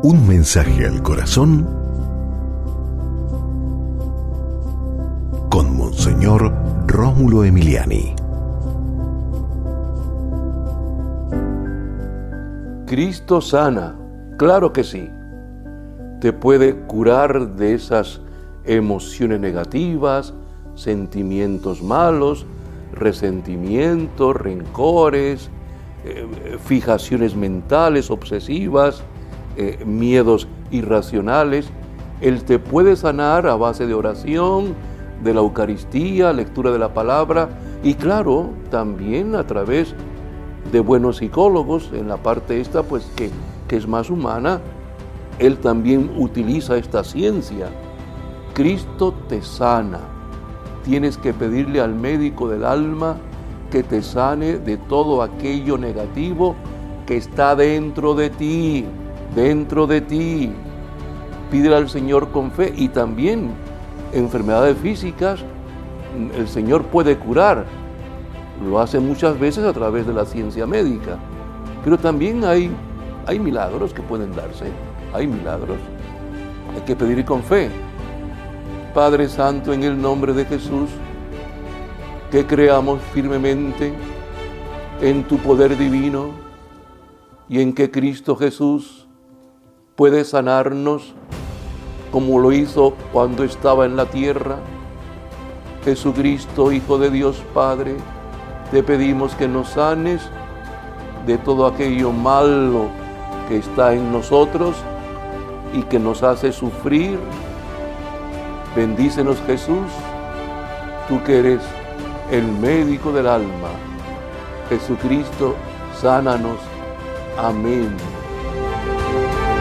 Un mensaje al corazón con Monseñor Rómulo Emiliani. Cristo sana, claro que sí. Te puede curar de esas emociones negativas, sentimientos malos, resentimientos, rencores, eh, fijaciones mentales obsesivas, eh, miedos irracionales. Él te puede sanar a base de oración, de la Eucaristía, lectura de la palabra y claro, también a través de buenos psicólogos en la parte esta, pues que, que es más humana, Él también utiliza esta ciencia. Cristo te sana. Tienes que pedirle al médico del alma que te sane de todo aquello negativo que está dentro de ti, dentro de ti. Pídele al Señor con fe y también enfermedades físicas el Señor puede curar. Lo hace muchas veces a través de la ciencia médica. Pero también hay, hay milagros que pueden darse. Hay milagros. Hay que pedir con fe. Padre Santo, en el nombre de Jesús, que creamos firmemente en tu poder divino y en que Cristo Jesús puede sanarnos como lo hizo cuando estaba en la tierra. Jesucristo, Hijo de Dios Padre, te pedimos que nos sanes de todo aquello malo que está en nosotros y que nos hace sufrir. Bendícenos Jesús, tú que eres el médico del alma. Jesucristo, sánanos. Amén.